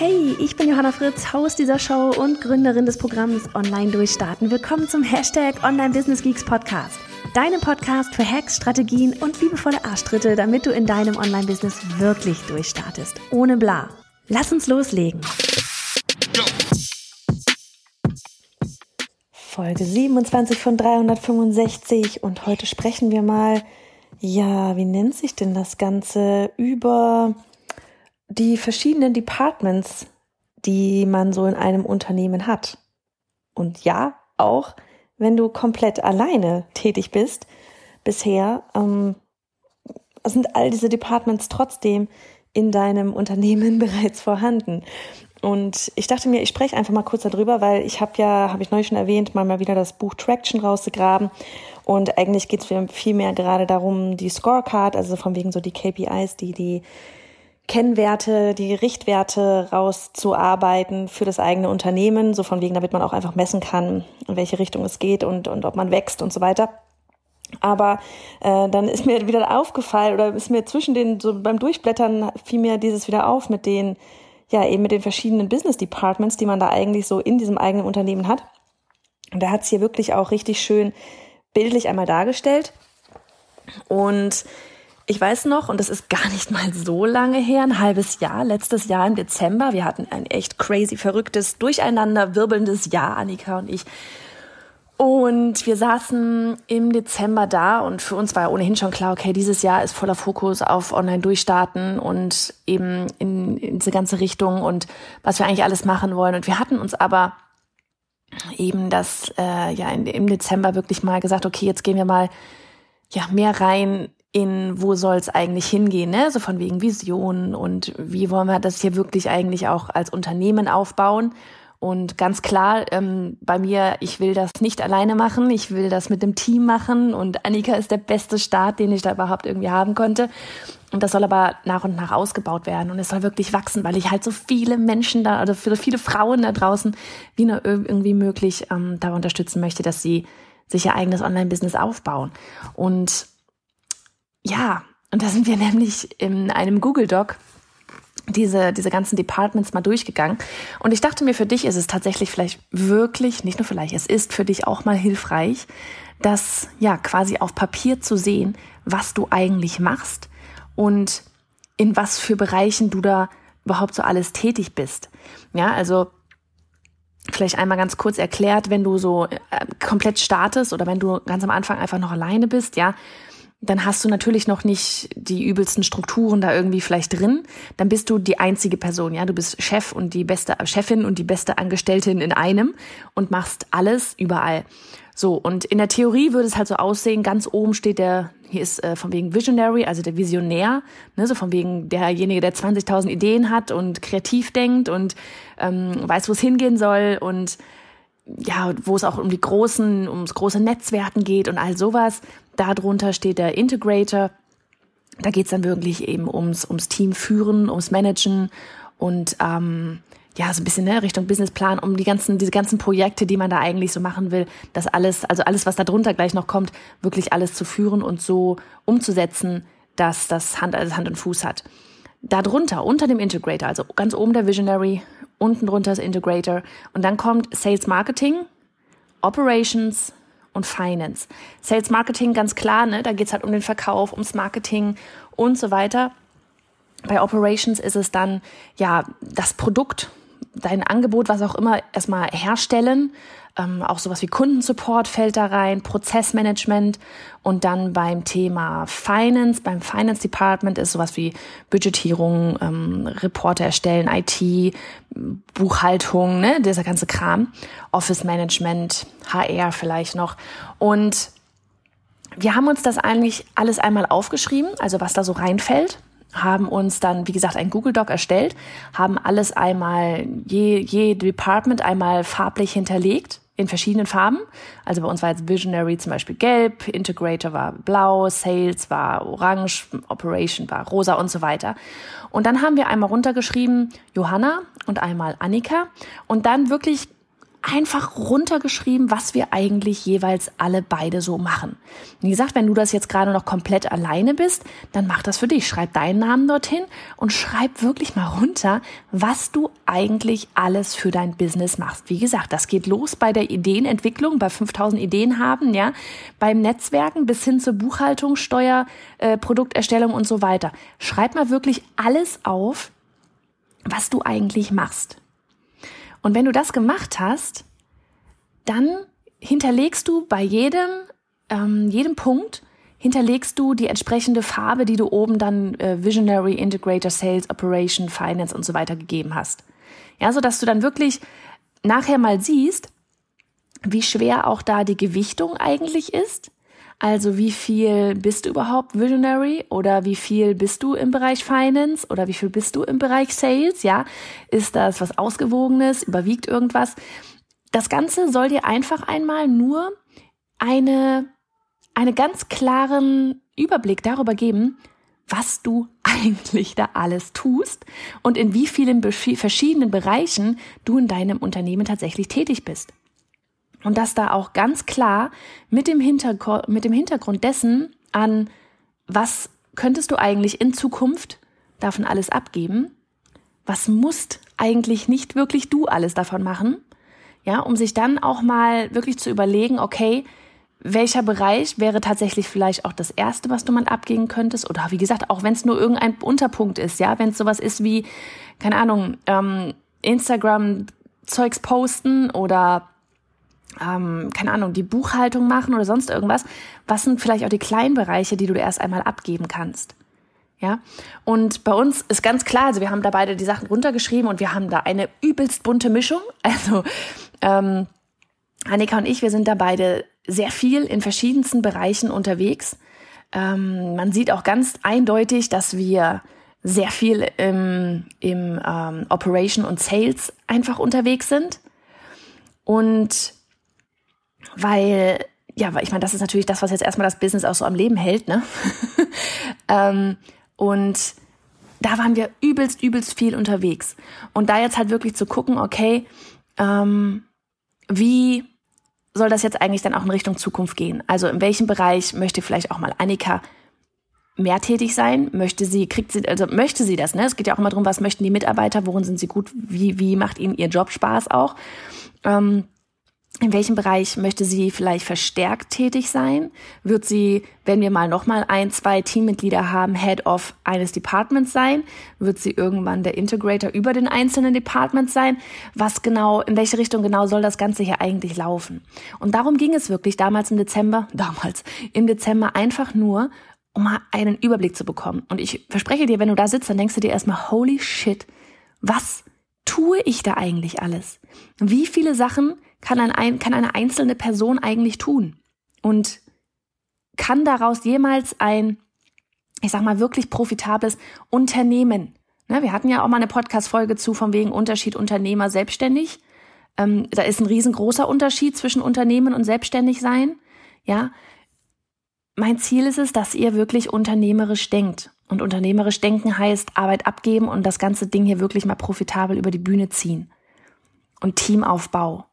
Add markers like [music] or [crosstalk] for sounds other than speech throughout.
Hey, ich bin Johanna Fritz, Haus dieser Show und Gründerin des Programms Online Durchstarten. Willkommen zum Hashtag Online Business Geeks Podcast. Deinem Podcast für Hacks, Strategien und liebevolle Arschtritte, damit du in deinem Online-Business wirklich durchstartest. Ohne bla. Lass uns loslegen. Folge 27 von 365 und heute sprechen wir mal, ja, wie nennt sich denn das Ganze über die verschiedenen Departments, die man so in einem Unternehmen hat. Und ja, auch wenn du komplett alleine tätig bist, bisher ähm, sind all diese Departments trotzdem in deinem Unternehmen [laughs] bereits vorhanden. Und ich dachte mir, ich spreche einfach mal kurz darüber, weil ich habe ja, habe ich neulich schon erwähnt, mal mal wieder das Buch Traction rausgegraben. Und eigentlich geht es viel mehr gerade darum, die Scorecard, also von wegen so die KPIs, die die Kennwerte, die Richtwerte rauszuarbeiten für das eigene Unternehmen, so von wegen, damit man auch einfach messen kann, in welche Richtung es geht und, und ob man wächst und so weiter. Aber äh, dann ist mir wieder aufgefallen oder ist mir zwischen den, so beim Durchblättern fiel mir dieses wieder auf mit den, ja, eben mit den verschiedenen Business Departments, die man da eigentlich so in diesem eigenen Unternehmen hat. Und da hat es hier wirklich auch richtig schön bildlich einmal dargestellt. Und ich weiß noch, und das ist gar nicht mal so lange her, ein halbes Jahr, letztes Jahr im Dezember. Wir hatten ein echt crazy, verrücktes, durcheinander wirbelndes Jahr, Annika und ich. Und wir saßen im Dezember da und für uns war ja ohnehin schon klar, okay, dieses Jahr ist voller Fokus auf Online-Durchstarten und eben in, in diese ganze Richtung und was wir eigentlich alles machen wollen. Und wir hatten uns aber eben das äh, ja in, im Dezember wirklich mal gesagt, okay, jetzt gehen wir mal ja mehr rein in wo soll es eigentlich hingehen, ne? So von wegen Vision und wie wollen wir das hier wirklich eigentlich auch als Unternehmen aufbauen. Und ganz klar, ähm, bei mir, ich will das nicht alleine machen, ich will das mit dem Team machen und Annika ist der beste Start, den ich da überhaupt irgendwie haben konnte. Und das soll aber nach und nach ausgebaut werden und es soll wirklich wachsen, weil ich halt so viele Menschen da, also viele Frauen da draußen wie nur irgendwie möglich ähm, da unterstützen möchte, dass sie sich ihr eigenes Online-Business aufbauen. Und ja, und da sind wir nämlich in einem Google Doc diese, diese ganzen Departments mal durchgegangen. Und ich dachte mir, für dich ist es tatsächlich vielleicht wirklich, nicht nur vielleicht, es ist für dich auch mal hilfreich, das ja quasi auf Papier zu sehen, was du eigentlich machst und in was für Bereichen du da überhaupt so alles tätig bist. Ja, also vielleicht einmal ganz kurz erklärt, wenn du so äh, komplett startest oder wenn du ganz am Anfang einfach noch alleine bist, ja, dann hast du natürlich noch nicht die übelsten Strukturen da irgendwie vielleicht drin. Dann bist du die einzige Person, ja. Du bist Chef und die beste Chefin und die beste Angestellte in einem und machst alles überall. So, und in der Theorie würde es halt so aussehen, ganz oben steht der, hier ist äh, von wegen Visionary, also der Visionär, ne, so von wegen derjenige, der 20.000 Ideen hat und kreativ denkt und ähm, weiß, wo es hingehen soll und ja, wo es auch um die großen, ums große Netzwerken geht und all sowas. Darunter steht der Integrator. Da geht's dann wirklich eben ums, ums Team führen, ums Managen und ähm, ja, so ein bisschen ne, Richtung Businessplan, um die ganzen, diese ganzen Projekte, die man da eigentlich so machen will, das alles, also alles, was da drunter gleich noch kommt, wirklich alles zu führen und so umzusetzen, dass das Hand, also Hand und Fuß hat. Darunter, unter dem Integrator, also ganz oben der Visionary, unten drunter das Integrator und dann kommt Sales Marketing, Operations und Finance. Sales Marketing ganz klar, ne, da geht's halt um den Verkauf, ums Marketing und so weiter. Bei Operations ist es dann ja das Produkt, dein Angebot, was auch immer, erstmal herstellen. Ähm, auch sowas wie Kundensupport fällt da rein, Prozessmanagement. Und dann beim Thema Finance, beim Finance Department ist sowas wie Budgetierung, ähm, Reporte erstellen, IT, Buchhaltung, ne, dieser ganze Kram, Office Management, HR vielleicht noch. Und wir haben uns das eigentlich alles einmal aufgeschrieben, also was da so reinfällt. Haben uns dann, wie gesagt, ein Google Doc erstellt, haben alles einmal, je, je Department einmal farblich hinterlegt in verschiedenen Farben. Also bei uns war jetzt Visionary zum Beispiel gelb, Integrator war blau, Sales war orange, Operation war rosa und so weiter. Und dann haben wir einmal runtergeschrieben Johanna und einmal Annika und dann wirklich einfach runtergeschrieben, was wir eigentlich jeweils alle beide so machen. Wie gesagt, wenn du das jetzt gerade noch komplett alleine bist, dann mach das für dich. Schreib deinen Namen dorthin und schreib wirklich mal runter, was du eigentlich alles für dein Business machst. Wie gesagt, das geht los bei der Ideenentwicklung, bei 5000 Ideen haben, ja, beim Netzwerken bis hin zur Buchhaltung, Steuer, äh, Produkterstellung und so weiter. Schreib mal wirklich alles auf, was du eigentlich machst. Und wenn du das gemacht hast, dann hinterlegst du bei jedem, ähm, jedem Punkt, hinterlegst du die entsprechende Farbe, die du oben dann äh, Visionary, Integrator, Sales, Operation, Finance und so weiter gegeben hast. Ja, so dass du dann wirklich nachher mal siehst, wie schwer auch da die Gewichtung eigentlich ist. Also wie viel bist du überhaupt Visionary oder wie viel bist du im Bereich Finance oder wie viel bist du im Bereich Sales? Ja, ist das was Ausgewogenes? Überwiegt irgendwas? Das Ganze soll dir einfach einmal nur eine, eine ganz klaren Überblick darüber geben, was du [laughs] eigentlich da alles tust und in wie vielen verschiedenen Bereichen du in deinem Unternehmen tatsächlich tätig bist. Und dass da auch ganz klar mit dem, Hintergrund, mit dem Hintergrund dessen an, was könntest du eigentlich in Zukunft davon alles abgeben? Was musst eigentlich nicht wirklich du alles davon machen? Ja, um sich dann auch mal wirklich zu überlegen, okay, welcher Bereich wäre tatsächlich vielleicht auch das erste, was du mal abgeben könntest? Oder wie gesagt, auch wenn es nur irgendein Unterpunkt ist, ja, wenn es sowas ist wie, keine Ahnung, ähm, Instagram Zeugs posten oder ähm, keine Ahnung, die Buchhaltung machen oder sonst irgendwas, was sind vielleicht auch die kleinen Bereiche, die du erst einmal abgeben kannst? Ja, und bei uns ist ganz klar, also wir haben da beide die Sachen runtergeschrieben und wir haben da eine übelst bunte Mischung. [laughs] Also ähm, Annika und ich, wir sind da beide sehr viel in verschiedensten Bereichen unterwegs. Ähm, man sieht auch ganz eindeutig, dass wir sehr viel im, im ähm, Operation und Sales einfach unterwegs sind. Und weil, ja, weil ich meine, das ist natürlich das, was jetzt erstmal das Business auch so am Leben hält, ne? [laughs] ähm, und da waren wir übelst, übelst viel unterwegs. Und da jetzt halt wirklich zu gucken, okay, ähm, wie soll das jetzt eigentlich dann auch in Richtung Zukunft gehen? Also in welchem Bereich möchte vielleicht auch mal Annika mehr tätig sein? Möchte sie, kriegt sie, also möchte sie das, ne? Es geht ja auch immer darum, was möchten die Mitarbeiter, worin sind sie gut, wie, wie macht ihnen ihr Job Spaß auch? Ähm, in welchem Bereich möchte sie vielleicht verstärkt tätig sein? Wird sie, wenn wir mal nochmal ein, zwei Teammitglieder haben, Head of eines Departments sein? Wird sie irgendwann der Integrator über den einzelnen Departments sein? Was genau, in welche Richtung genau soll das Ganze hier eigentlich laufen? Und darum ging es wirklich damals im Dezember, [laughs] damals im Dezember einfach nur, um mal einen Überblick zu bekommen. Und ich verspreche dir, wenn du da sitzt, dann denkst du dir erstmal, holy shit, was tue ich da eigentlich alles? Wie viele Sachen kann, ein, kann eine einzelne Person eigentlich tun? Und kann daraus jemals ein, ich sag mal, wirklich profitables Unternehmen? Ne, wir hatten ja auch mal eine Podcast-Folge zu, von wegen Unterschied Unternehmer selbstständig. Ähm, da ist ein riesengroßer Unterschied zwischen Unternehmen und selbstständig sein. Ja. Mein Ziel ist es, dass ihr wirklich unternehmerisch denkt. Und unternehmerisch denken heißt Arbeit abgeben und das ganze Ding hier wirklich mal profitabel über die Bühne ziehen. Und Teamaufbau.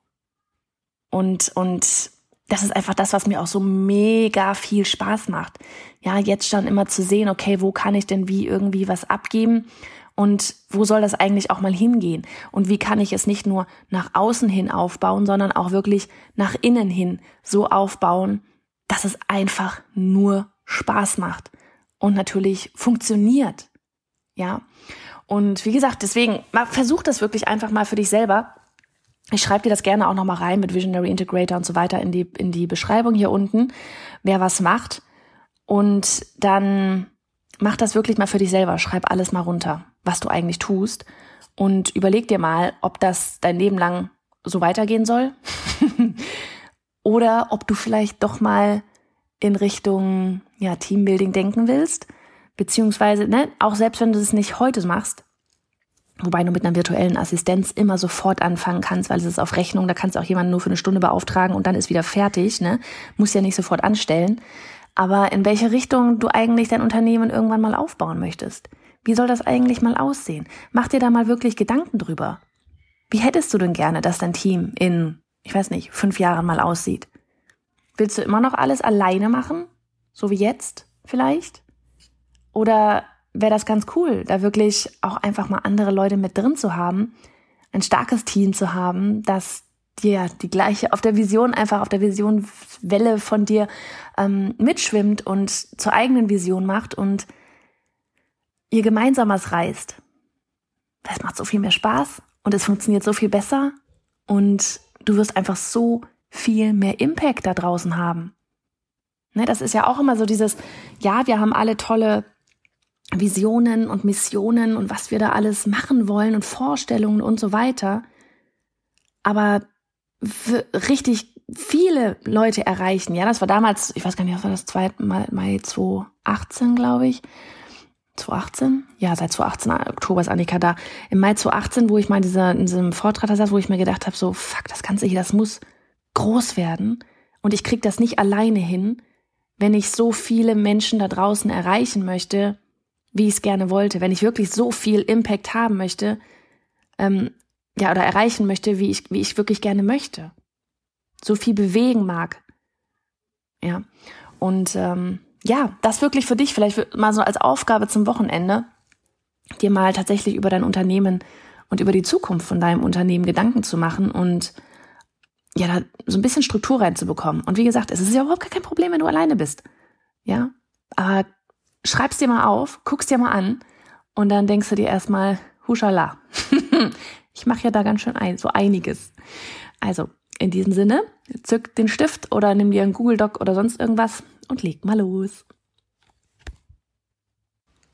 Und, und das ist einfach das, was mir auch so mega viel Spaß macht. Ja, jetzt schon immer zu sehen, okay, wo kann ich denn wie irgendwie was abgeben? Und wo soll das eigentlich auch mal hingehen? Und wie kann ich es nicht nur nach außen hin aufbauen, sondern auch wirklich nach innen hin so aufbauen, dass es einfach nur Spaß macht und natürlich funktioniert. Ja. Und wie gesagt, deswegen versuch das wirklich einfach mal für dich selber ich schreibe dir das gerne auch nochmal rein mit Visionary Integrator und so weiter in die, in die Beschreibung hier unten, wer was macht. Und dann mach das wirklich mal für dich selber. Schreib alles mal runter, was du eigentlich tust. Und überleg dir mal, ob das dein Leben lang so weitergehen soll. [laughs] Oder ob du vielleicht doch mal in Richtung ja, Teambuilding denken willst. Beziehungsweise, ne, auch selbst wenn du es nicht heute machst, wobei du mit einer virtuellen Assistenz immer sofort anfangen kannst, weil es ist auf Rechnung, da kannst du auch jemanden nur für eine Stunde beauftragen und dann ist wieder fertig, ne? Muss ja nicht sofort anstellen. Aber in welche Richtung du eigentlich dein Unternehmen irgendwann mal aufbauen möchtest. Wie soll das eigentlich mal aussehen? Mach dir da mal wirklich Gedanken drüber. Wie hättest du denn gerne, dass dein Team in, ich weiß nicht, fünf Jahren mal aussieht? Willst du immer noch alles alleine machen? So wie jetzt vielleicht? Oder wäre das ganz cool, da wirklich auch einfach mal andere Leute mit drin zu haben, ein starkes Team zu haben, das dir die gleiche, auf der Vision, einfach auf der Visionwelle von dir ähm, mitschwimmt und zur eigenen Vision macht und ihr gemeinsam was reißt. Das macht so viel mehr Spaß und es funktioniert so viel besser und du wirst einfach so viel mehr Impact da draußen haben. Ne, das ist ja auch immer so dieses, ja, wir haben alle tolle Visionen und Missionen und was wir da alles machen wollen und Vorstellungen und so weiter. Aber richtig viele Leute erreichen. Ja, das war damals, ich weiß gar nicht, was war das zweite Mal, Mai 2018, glaube ich. 2018? Ja, seit 2018, Oktober ist Annika da. Im Mai 2018, wo ich mal in, dieser, in diesem Vortrag da saß, wo ich mir gedacht habe, so, fuck, das Ganze hier, das muss groß werden. Und ich krieg das nicht alleine hin, wenn ich so viele Menschen da draußen erreichen möchte, wie ich es gerne wollte. Wenn ich wirklich so viel Impact haben möchte, ähm, ja, oder erreichen möchte, wie ich, wie ich wirklich gerne möchte. So viel bewegen mag. Ja. Und ähm, ja, das wirklich für dich, vielleicht mal so als Aufgabe zum Wochenende, dir mal tatsächlich über dein Unternehmen und über die Zukunft von deinem Unternehmen Gedanken zu machen und ja, da so ein bisschen Struktur reinzubekommen. Und wie gesagt, es ist ja überhaupt kein Problem, wenn du alleine bist. Ja, aber schreib's dir mal auf, guck's dir mal an und dann denkst du dir erstmal, huschala. [laughs] Ich mache ja da ganz schön ein, so einiges. Also, in diesem Sinne, zück den Stift oder nimm dir einen Google Doc oder sonst irgendwas und leg mal los.